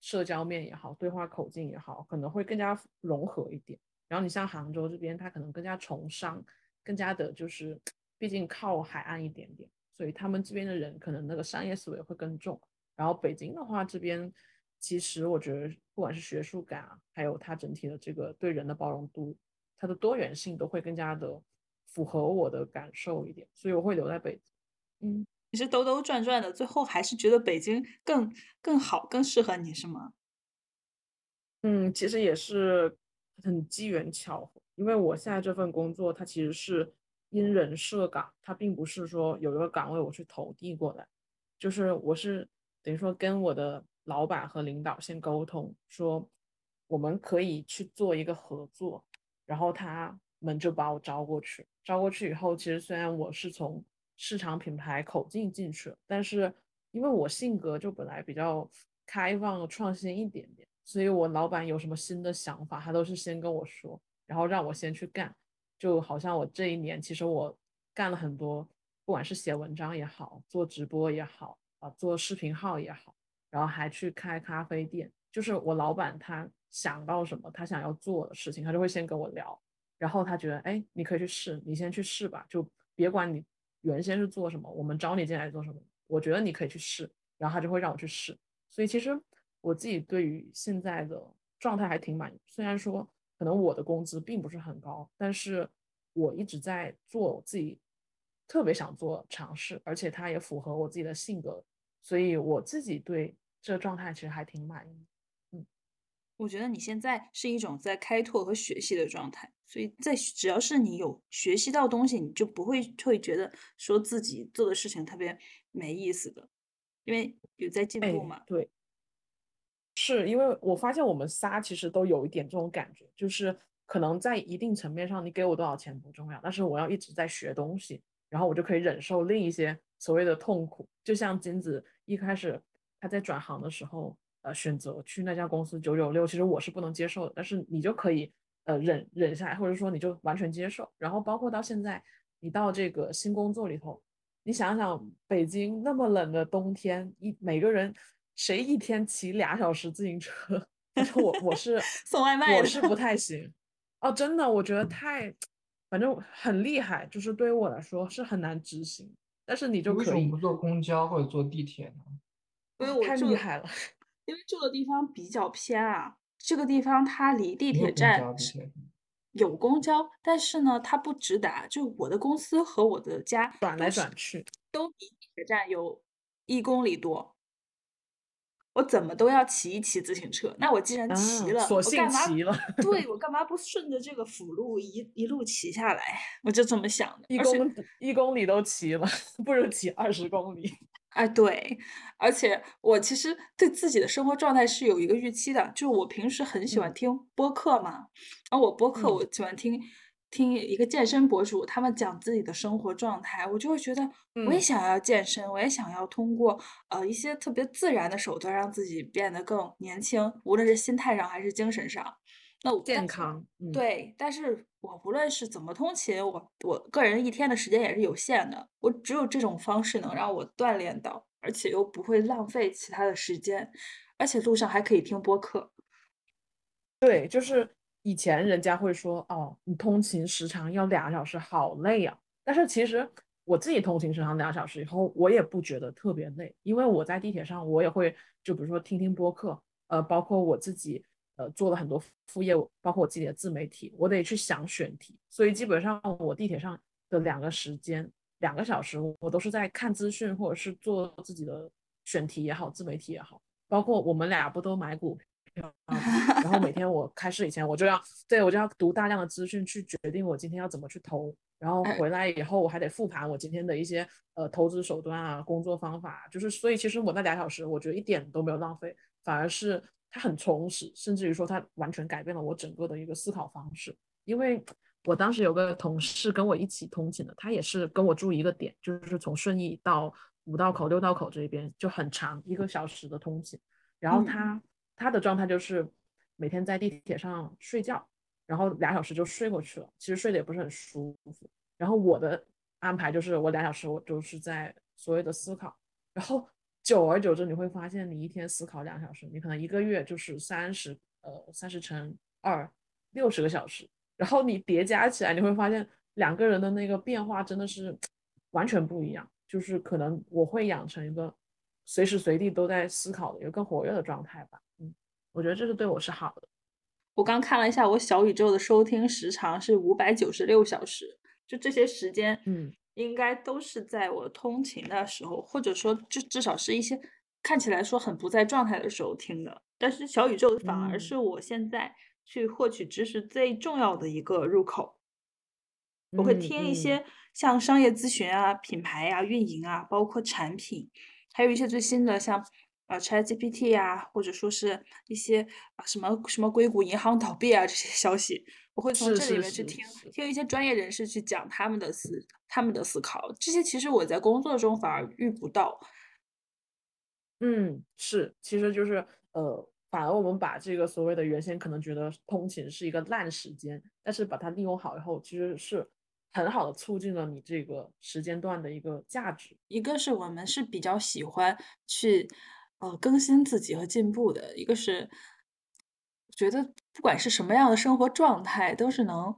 社交面也好，对话口径也好，可能会更加融合一点。然后你像杭州这边，它可能更加崇商，更加的就是，毕竟靠海岸一点点，所以他们这边的人可能那个商业思维会更重。然后北京的话，这边其实我觉得，不管是学术感啊，还有它整体的这个对人的包容度。它的多元性都会更加的符合我的感受一点，所以我会留在北京。嗯，你是兜兜转转的，最后还是觉得北京更更好，更适合你是吗？嗯，其实也是很机缘巧合，因为我现在这份工作它其实是因人设岗，它并不是说有一个岗位我去投递过来，就是我是等于说跟我的老板和领导先沟通，说我们可以去做一个合作。然后他们就把我招过去，招过去以后，其实虽然我是从市场品牌口径进去，但是因为我性格就本来比较开放、创新一点点，所以我老板有什么新的想法，他都是先跟我说，然后让我先去干。就好像我这一年，其实我干了很多，不管是写文章也好，做直播也好，啊，做视频号也好，然后还去开咖啡店。就是我老板他想到什么，他想要做的事情，他就会先跟我聊，然后他觉得，哎，你可以去试，你先去试吧，就别管你原先是做什么，我们招你进来做什么，我觉得你可以去试，然后他就会让我去试。所以其实我自己对于现在的状态还挺满意，虽然说。可能我的工资并不是很高，但是我一直在做我自己特别想做尝试，而且它也符合我自己的性格，所以我自己对这个状态其实还挺满意。嗯，我觉得你现在是一种在开拓和学习的状态，所以在只要是你有学习到东西，你就不会会觉得说自己做的事情特别没意思的，因为有在进步嘛。对。是因为我发现我们仨其实都有一点这种感觉，就是可能在一定层面上，你给我多少钱不重要，但是我要一直在学东西，然后我就可以忍受另一些所谓的痛苦。就像金子一开始他在转行的时候，呃，选择去那家公司九九六，其实我是不能接受的，但是你就可以呃忍忍下来，或者说你就完全接受。然后包括到现在，你到这个新工作里头，你想想北京那么冷的冬天，一每个人。谁一天骑俩小时自行车？我我是 送外卖，我是不太行。哦，真的，我觉得太，反正很厉害，就是对于我来说是很难执行。但是你就可以为什么不坐公交或者坐地铁呢？因为我太厉害了，因为住的地方比较偏啊。这个地方它离地铁站有公交，但是呢，它不直达。就我的公司和我的家转来转去，都离地铁站有一公里多。我怎么都要骑一骑自行车，那我既然骑了，我干嘛？对 我干嘛不顺着这个辅路一一路骑下来？我就这么想的。一公一公里都骑了，不如骑二十公里。哎，对，而且我其实对自己的生活状态是有一个预期的，就是我平时很喜欢听播客嘛，然后我播客我喜欢听。听一个健身博主，他们讲自己的生活状态，我就会觉得我也想要健身，我也想要通过呃一些特别自然的手段让自己变得更年轻，无论是心态上还是精神上。那我健康对，但是我无论是怎么通勤，我我个人一天的时间也是有限的，我只有这种方式能让我锻炼到，而且又不会浪费其他的时间，而且路上还可以听播客。对，就是。以前人家会说，哦，你通勤时长要俩小时，好累啊。但是其实我自己通勤时长两小时以后，我也不觉得特别累，因为我在地铁上，我也会就比如说听听播客，呃，包括我自己呃做了很多副业，包括我自己的自媒体，我得去想选题，所以基本上我地铁上的两个时间，两个小时，我都是在看资讯或者是做自己的选题也好，自媒体也好，包括我们俩不都买股票。然后每天我开市以前，我就要对我就要读大量的资讯去决定我今天要怎么去投，然后回来以后我还得复盘我今天的一些呃投资手段啊、工作方法，就是所以其实我那俩小时我觉得一点都没有浪费，反而是它很充实，甚至于说它完全改变了我整个的一个思考方式。因为我当时有个同事跟我一起通勤的，他也是跟我住一个点，就是从顺义到五道口、六道口这边就很长一个小时的通勤，然后他。他的状态就是每天在地铁上睡觉，然后俩小时就睡过去了。其实睡得也不是很舒服。然后我的安排就是我俩小时我就是在所谓的思考。然后久而久之你会发现，你一天思考两小时，你可能一个月就是三十呃三十乘二六十个小时。然后你叠加起来，你会发现两个人的那个变化真的是完全不一样。就是可能我会养成一个随时随地都在思考的一个更活跃的状态吧。嗯我觉得这是对我是好的。我刚看了一下，我小宇宙的收听时长是五百九十六小时，就这些时间，嗯，应该都是在我通勤的时候，或者说至至少是一些看起来说很不在状态的时候听的。但是小宇宙反而是我现在去获取知识最重要的一个入口。我会听一些像商业咨询啊、品牌啊、运营啊，包括产品，还有一些最新的像。啊，ChatGPT 呀，或者说是一些啊什么什么硅谷银行倒闭啊这些消息，我会从这里面去听听一些专业人士去讲他们的思他们的思考。这些其实我在工作中反而遇不到。嗯，是，其实就是呃，反而我们把这个所谓的原先可能觉得通勤是一个烂时间，但是把它利用好以后，其实是很好的促进了你这个时间段的一个价值。一个是我们是比较喜欢去呃更新自己和进步的，一个是觉得不管是什么样的生活状态，都是能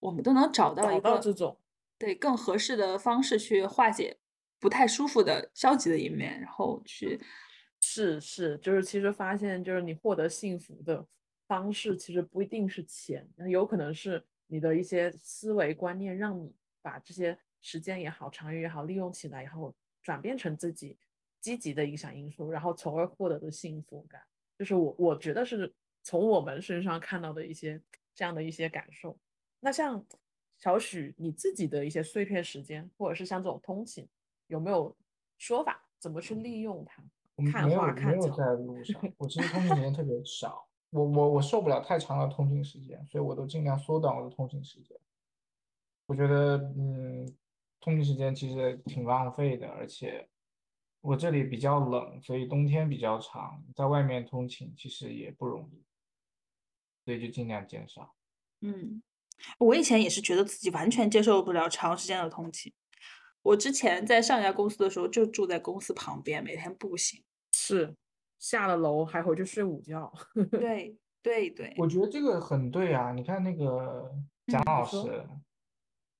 我们都能找到一个这种对更合适的方式去化解。不太舒服的消极的一面，然后去 是是，就是其实发现，就是你获得幸福的方式，其实不一定是钱，有可能是你的一些思维观念，让你把这些时间也好，长远也好，利用起来以后，转变成自己积极的影响因素，然后从而获得的幸福感，就是我我觉得是从我们身上看到的一些这样的一些感受。那像小许你自己的一些碎片时间，或者是像这种通勤。有没有说法怎么去利用它？看花看草。没有在路上，我其实通勤时间特别少。我我我受不了太长的通勤时间，所以我都尽量缩短我的通勤时间。我觉得，嗯，通勤时间其实挺浪费的，而且我这里比较冷，所以冬天比较长，在外面通勤其实也不容易，所以就尽量减少。嗯，我以前也是觉得自己完全接受不了长时间的通勤。我之前在上一家公司的时候，就住在公司旁边，每天步行。是，下了楼还回去睡午觉。对 对对，我觉得这个很对啊！你看那个蒋老师，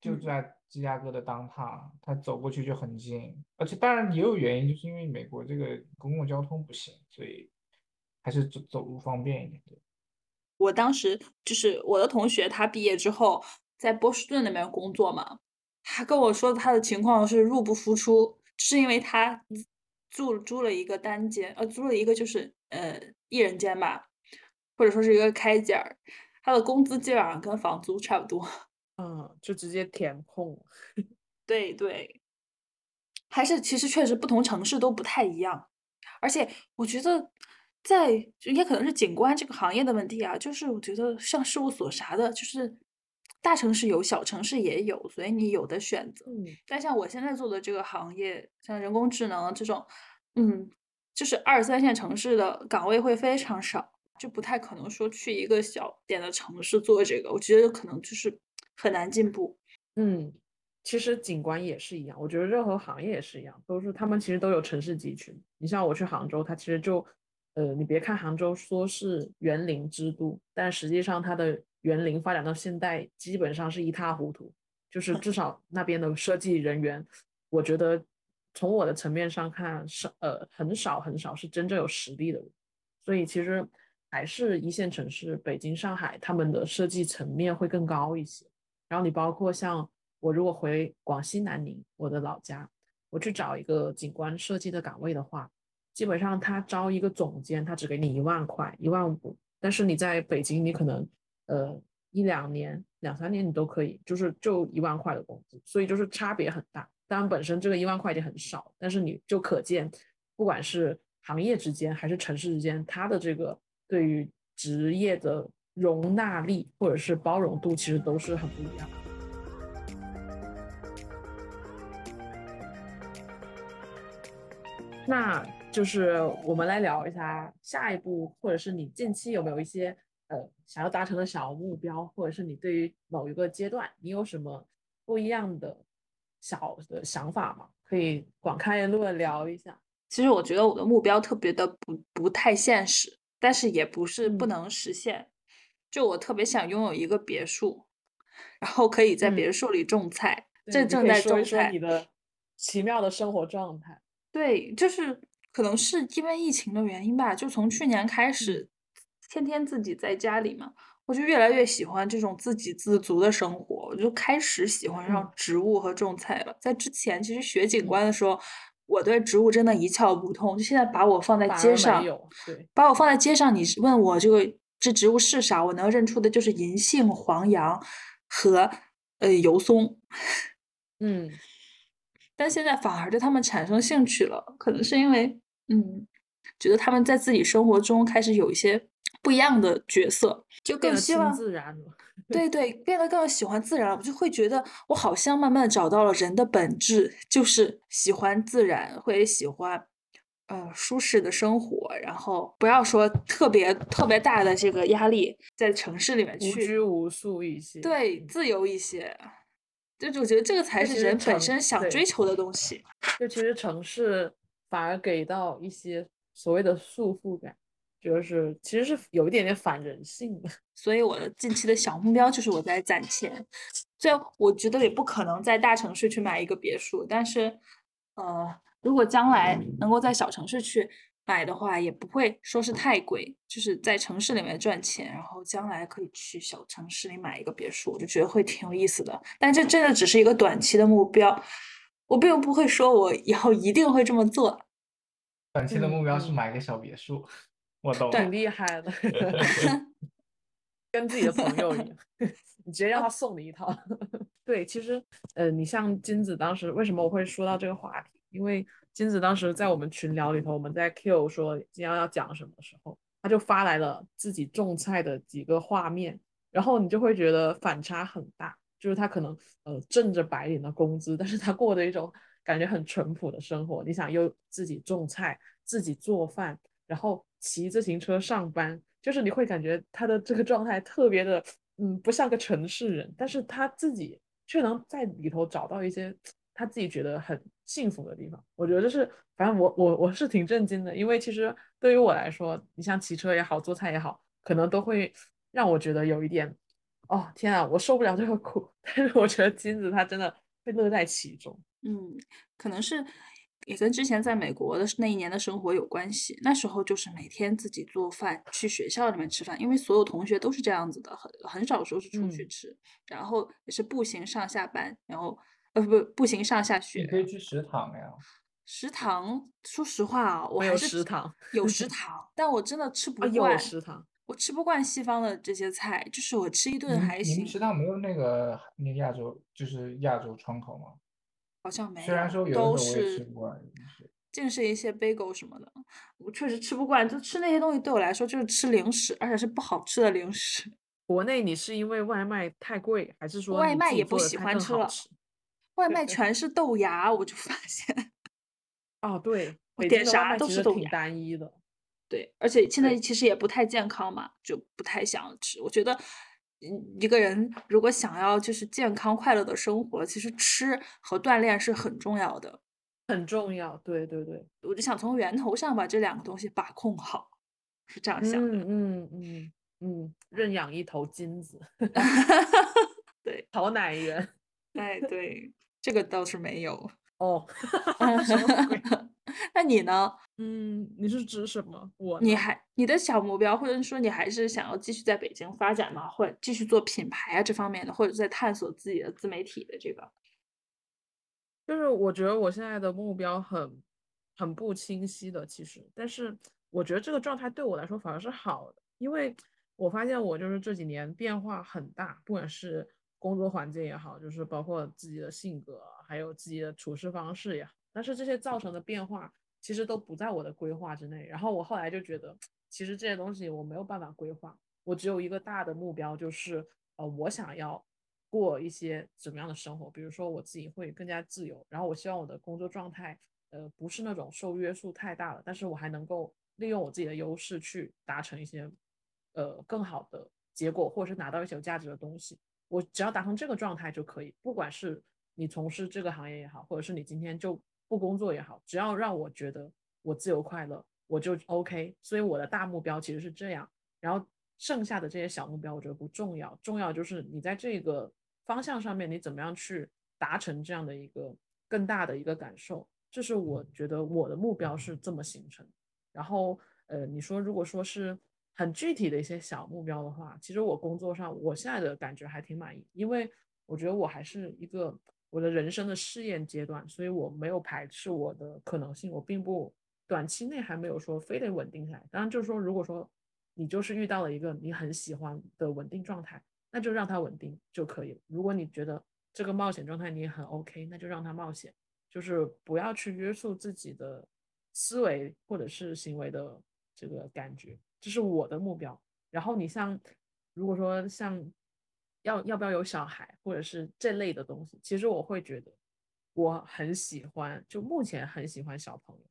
就在芝加哥的当趟，他走过去就很近。而且当然也有原因，就是因为美国这个公共交通不行，所以还是走走路方便一点。对我当时就是我的同学，他毕业之后在波士顿那边工作嘛。他跟我说他的情况是入不敷出，是因为他租租了一个单间，呃，租了一个就是呃一人间吧，或者说是一个开间儿，他的工资基本上跟房租差不多，嗯，就直接填空。对对，还是其实确实不同城市都不太一样，而且我觉得在也可能是景观这个行业的问题啊，就是我觉得像事务所啥的，就是。大城市有，小城市也有，所以你有的选择。嗯，但像我现在做的这个行业，像人工智能这种，嗯，就是二三线城市的岗位会非常少，就不太可能说去一个小点的城市做这个。我觉得可能就是很难进步。嗯，其实景观也是一样，我觉得任何行业也是一样，都是他们其实都有城市集群。你像我去杭州，它其实就，呃，你别看杭州说是园林之都，但实际上它的。园林发展到现在，基本上是一塌糊涂。就是至少那边的设计人员，我觉得从我的层面上看，是呃很少很少是真正有实力的人。所以其实还是一线城市，北京、上海，他们的设计层面会更高一些。然后你包括像我如果回广西南宁，我的老家，我去找一个景观设计的岗位的话，基本上他招一个总监，他只给你一万块、一万五。但是你在北京，你可能。呃，一两年、两三年你都可以，就是就一万块的工资，所以就是差别很大。当然，本身这个一万块钱很少，但是你就可见，不管是行业之间还是城市之间，它的这个对于职业的容纳力或者是包容度，其实都是很不一样。那就是我们来聊一下下一步，或者是你近期有没有一些。呃，想要达成的小目标，或者是你对于某一个阶段，你有什么不一样的小的想法吗？可以广开言论聊一下。其实我觉得我的目标特别的不不太现实，但是也不是不能实现。就我特别想拥有一个别墅，然后可以在别墅里种菜。这正在种菜。你的奇妙的生活状态。对，就是可能是因为疫情的原因吧，就从去年开始。天天自己在家里嘛，我就越来越喜欢这种自给自足的生活，我就开始喜欢上植物和种菜了。在之前，其实学景观的时候，我对植物真的一窍不通。就现在把我放在街上，对，把我放在街上，你问我这个这植物是啥，我能认出的就是银杏、黄杨和呃油松。嗯，但现在反而对它们产生兴趣了，可能是因为嗯，觉得他们在自己生活中开始有一些。不一样的角色，就更希望自然了。对对，变得更喜欢自然了。我就会觉得，我好像慢慢的找到了人的本质，就是喜欢自然，会喜欢呃舒适的生活，然后不要说特别特别大的这个压力，在城市里面去无拘无束一些，对，自由一些。就我觉得这个才是人本身想追求的东西。就其实城市反而给到一些所谓的束缚感，就是其实是有一点点反人性的。所以我的近期的小目标就是我在攒钱。所以我觉得也不可能在大城市去买一个别墅，但是，呃，如果将来能够在小城市去买的话，也不会说是太贵。就是在城市里面赚钱，然后将来可以去小城市里买一个别墅，我就觉得会挺有意思的。但这真的只是一个短期的目标，我并不会说我以后一定会这么做。短期的目标是买个小别墅，我懂，挺厉害的，跟自己的朋友一样。你直接让他送你一套。对，其实，呃，你像金子当时为什么我会说到这个话题？因为金子当时在我们群聊里头，我们在 Q 说今天要讲什么的时候，他就发来了自己种菜的几个画面，然后你就会觉得反差很大。就是他可能呃挣着白领的工资，但是他过的一种感觉很淳朴的生活。你想又自己种菜、自己做饭，然后骑自行车上班，就是你会感觉他的这个状态特别的。嗯，不像个城市人，但是他自己却能在里头找到一些他自己觉得很幸福的地方。我觉得这是，反正我我我是挺震惊的，因为其实对于我来说，你像骑车也好，做菜也好，可能都会让我觉得有一点，哦天啊，我受不了这个苦。但是我觉得金子他真的会乐在其中。嗯，可能是。也跟之前在美国的那一年的生活有关系。那时候就是每天自己做饭，去学校里面吃饭，因为所有同学都是这样子的，很很少说是出去吃。然后也是步行上下班，然后呃不步行上下学。你可以去食堂呀。食堂，说实话啊，我有食堂，有 食堂，但我真的吃不惯。有食堂，我吃不惯西方的这些菜，就是我吃一顿还行。食堂没有那个那个亚洲，就是亚洲窗口吗？好像没有，都是尽是一些 bagel 什么的，我确实吃不惯。就吃那些东西对我来说就是吃零食，而且是不好吃的零食。国内你是因为外卖太贵，还是说外卖也不喜欢吃了？外卖全是豆芽，我就发现。哦，对，点啥都是豆芽，单一的。对，而且现在其实也不太健康嘛，就不太想吃。我觉得。一个人如果想要就是健康快乐的生活，其实吃和锻炼是很重要的，很重要。对对对，我就想从源头上把这两个东西把控好，是这样想的。嗯嗯嗯嗯，认养一头金子 对，好奶源。哎，对，这个倒是没有。哦，那你呢？嗯，你是指什么？我你还你的小目标，或者说你还是想要继续在北京发展吗？或者继续做品牌啊这方面的，或者在探索自己的自媒体的这个？就是我觉得我现在的目标很很不清晰的，其实，但是我觉得这个状态对我来说反而是好的，因为我发现我就是这几年变化很大，不管是工作环境也好，就是包括自己的性格。还有自己的处事方式呀，但是这些造成的变化其实都不在我的规划之内。然后我后来就觉得，其实这些东西我没有办法规划，我只有一个大的目标，就是呃，我想要过一些怎么样的生活。比如说我自己会更加自由，然后我希望我的工作状态呃不是那种受约束太大了，但是我还能够利用我自己的优势去达成一些呃更好的结果，或者是拿到一些有价值的东西。我只要达成这个状态就可以，不管是。你从事这个行业也好，或者是你今天就不工作也好，只要让我觉得我自由快乐，我就 OK。所以我的大目标其实是这样，然后剩下的这些小目标我觉得不重要，重要就是你在这个方向上面你怎么样去达成这样的一个更大的一个感受，这是我觉得我的目标是这么形成。然后呃，你说如果说是很具体的一些小目标的话，其实我工作上我现在的感觉还挺满意，因为我觉得我还是一个。我的人生的试验阶段，所以我没有排斥我的可能性，我并不短期内还没有说非得稳定下来。当然，就是说，如果说你就是遇到了一个你很喜欢的稳定状态，那就让它稳定就可以。如果你觉得这个冒险状态你也很 OK，那就让它冒险，就是不要去约束自己的思维或者是行为的这个感觉，这是我的目标。然后你像，如果说像。要要不要有小孩，或者是这类的东西？其实我会觉得，我很喜欢，就目前很喜欢小朋友，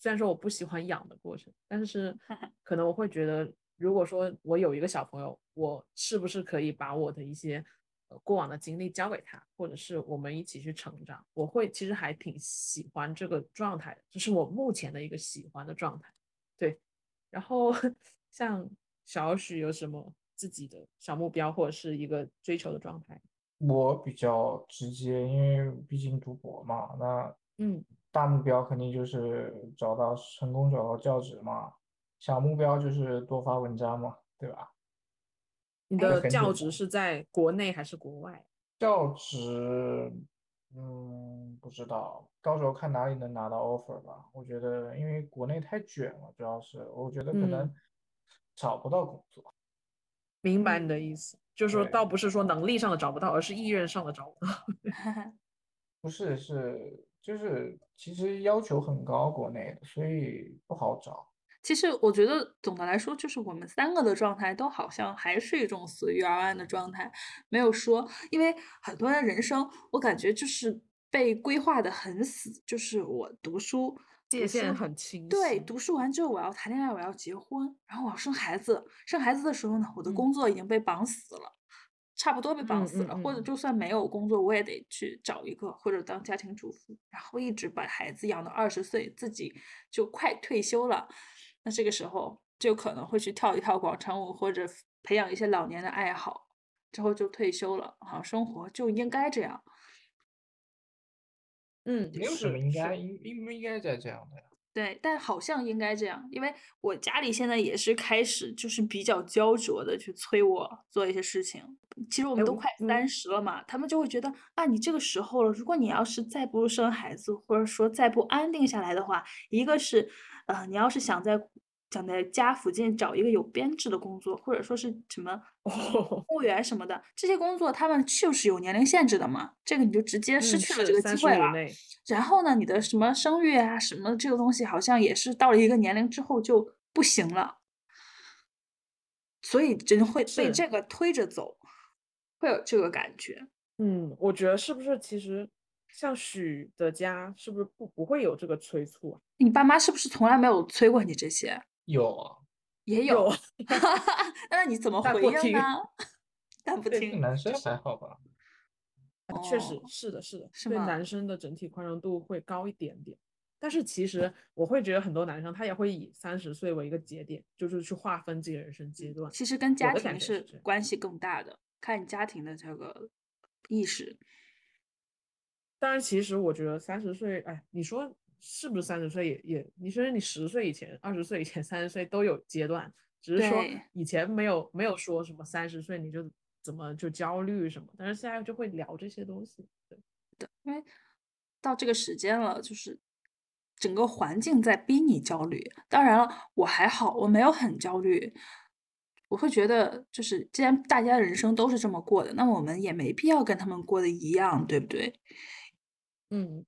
虽然说我不喜欢养的过程，但是 可能我会觉得，如果说我有一个小朋友，我是不是可以把我的一些呃过往的经历交给他，或者是我们一起去成长？我会其实还挺喜欢这个状态的，这是我目前的一个喜欢的状态。对，然后 像小许有什么自己的小目标或者是一个追求的状态？我比较直接，因为毕竟读博嘛，那嗯。大目标肯定就是找到成功找到教职嘛，小目标就是多发文章嘛，对吧？你的教职是在国内还是国外？教职，嗯，不知道，到时候看哪里能拿到 offer 吧。我觉得因为国内太卷了，主要是我觉得可能找不到工作。明白你的意思，就是说倒不是说能力上的找不到，而是意愿上的找不到。不是，是。就是其实要求很高，国内的，所以不好找。其实我觉得总的来说，就是我们三个的状态都好像还是一种随遇而安的状态，没有说，因为很多人人生，我感觉就是被规划的很死，就是我读书界限很清晰，对，读书完之后我要谈恋爱，我要结婚，然后我要生孩子，生孩子的时候呢，我的工作已经被绑死了。差不多被绑死了，或者就算没有工作，我也得去找一个，或者当家庭主妇，然后一直把孩子养到二十岁，自己就快退休了。那这个时候就可能会去跳一跳广场舞，或者培养一些老年的爱好，之后就退休了。好，生活就应该这样。嗯，没有什么应该应应不应该再这样的呀？对，但好像应该这样，因为我家里现在也是开始就是比较焦灼的去催我做一些事情。其实我们都快三十了嘛，他们就会觉得啊，你这个时候了，如果你要是再不生孩子，或者说再不安定下来的话，一个是，呃，你要是想在。想在家附近找一个有编制的工作，或者说是什么公务员什么的，这些工作他们就是有年龄限制的嘛，这个你就直接失去了这个机会了。然后呢，你的什么生育啊什么这个东西，好像也是到了一个年龄之后就不行了，所以人会被这个推着走，会有这个感觉。嗯，我觉得是不是其实像许的家是不是不不会有这个催促啊？你爸妈是不是从来没有催过你这些？有啊，也有，那你怎么回应呢？但不听。男生还好吧？确实是的，是的，是对男生的整体宽容度会高一点点。但是其实我会觉得很多男生他也会以三十岁为一个节点，就是去划分自己人生阶段。其实跟家庭是关系更大的，看你家庭的这个意识。当然，其实我觉得三十岁，哎，你说。是不是三十岁也也？你说你十岁以前、二十岁以前、三十岁都有阶段，只是说以前没有没有说什么三十岁你就怎么就焦虑什么，但是现在就会聊这些东西。对对，因为到这个时间了，就是整个环境在逼你焦虑。当然了，我还好，我没有很焦虑。我会觉得，就是既然大家人生都是这么过的，那我们也没必要跟他们过的一样，对不对？嗯。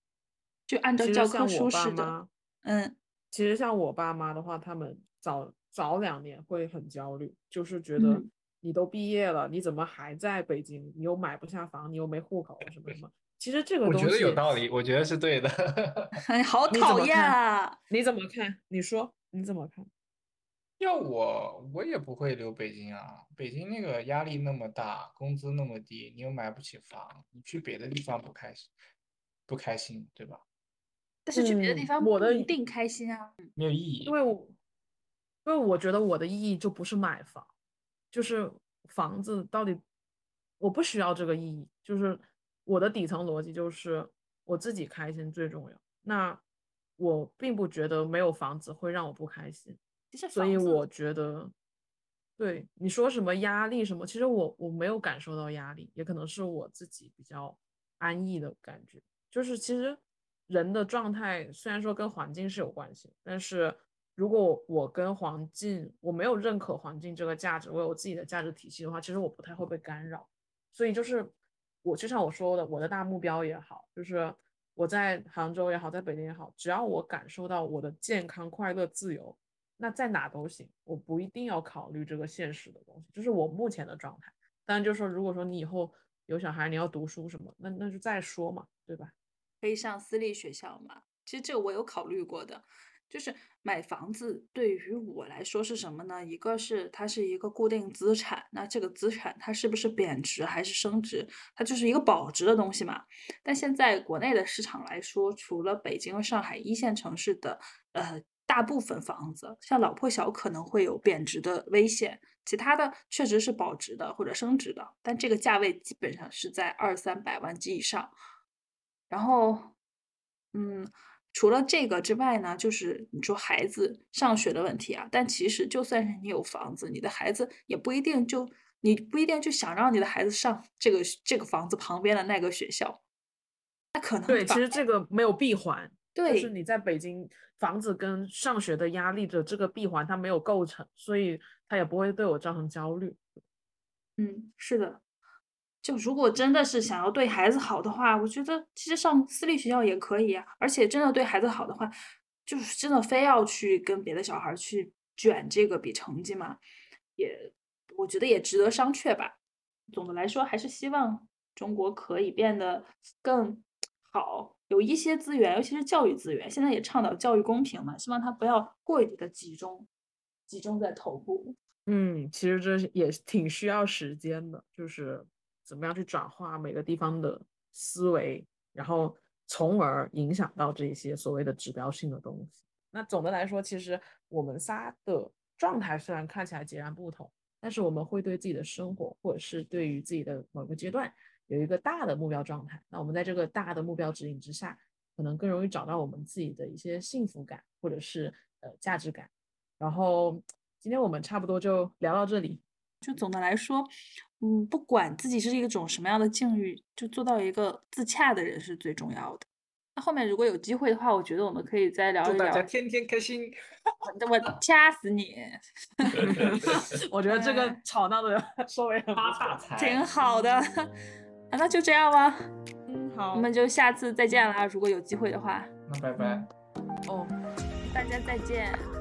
就按照教科书似的，嗯，其实像我爸妈的话，他们早早两年会很焦虑，就是觉得你都毕业了，你怎么还在北京？你又买不下房，你又没户口，什么什么？其实这个东西，我觉得有道理，我觉得是对的。好讨厌啊！你怎么看？你说你怎么看？要我，我也不会留北京啊。北京那个压力那么大，工资那么低，你又买不起房，你去别的地方不开心，不开心，对吧？但是去别的地方，我的一定开心啊，没有意义。因为我，因为我觉得我的意义就不是买房，就是房子到底我不需要这个意义，就是我的底层逻辑就是我自己开心最重要。那我并不觉得没有房子会让我不开心，所以我觉得，对你说什么压力什么，其实我我没有感受到压力，也可能是我自己比较安逸的感觉，就是其实。人的状态虽然说跟环境是有关系，但是如果我跟环境我没有认可环境这个价值，我有自己的价值体系的话，其实我不太会被干扰。所以就是我就像我说的，我的大目标也好，就是我在杭州也好，在北京也好，只要我感受到我的健康、快乐、自由，那在哪都行。我不一定要考虑这个现实的东西，这是我目前的状态。当然就是说，如果说你以后有小孩，你要读书什么，那那就再说嘛，对吧？可以上私立学校嘛？其实这个我有考虑过的，就是买房子对于我来说是什么呢？一个是它是一个固定资产，那这个资产它是不是贬值还是升值，它就是一个保值的东西嘛。但现在国内的市场来说，除了北京、上海一线城市的，呃，大部分房子像老破小可能会有贬值的危险，其他的确实是保值的或者升值的，但这个价位基本上是在二三百万及以上。然后，嗯。除了这个之外呢，就是你说孩子上学的问题啊。但其实就算是你有房子，你的孩子也不一定就你不一定就想让你的孩子上这个这个房子旁边的那个学校，那可能对，其实这个没有闭环，对，就是你在北京房子跟上学的压力的这个闭环它没有构成，所以它也不会对我造成焦虑。嗯，是的。就如果真的是想要对孩子好的话，我觉得其实上私立学校也可以啊。而且真的对孩子好的话，就是真的非要去跟别的小孩去卷这个比成绩嘛，也我觉得也值得商榷吧。总的来说，还是希望中国可以变得更好，有一些资源，尤其是教育资源。现在也倡导教育公平嘛，希望它不要过于的集中，集中在头部。嗯，其实这也挺需要时间的，就是。怎么样去转化每个地方的思维，然后从而影响到这些所谓的指标性的东西。那总的来说，其实我们仨的状态虽然看起来截然不同，但是我们会对自己的生活，或者是对于自己的某个阶段有一个大的目标状态。那我们在这个大的目标指引之下，可能更容易找到我们自己的一些幸福感，或者是呃价值感。然后今天我们差不多就聊到这里。就总的来说。嗯，不管自己是一种什么样的境遇，就做到一个自洽的人是最重要的。那后面如果有机会的话，我觉得我们可以再聊一聊。祝大家天天开心！我 掐死你！我觉得这个吵闹的 收尾很挺好的。啊，那就这样吧。嗯，好，我们就下次再见啦。如果有机会的话，那拜拜。哦，大家再见。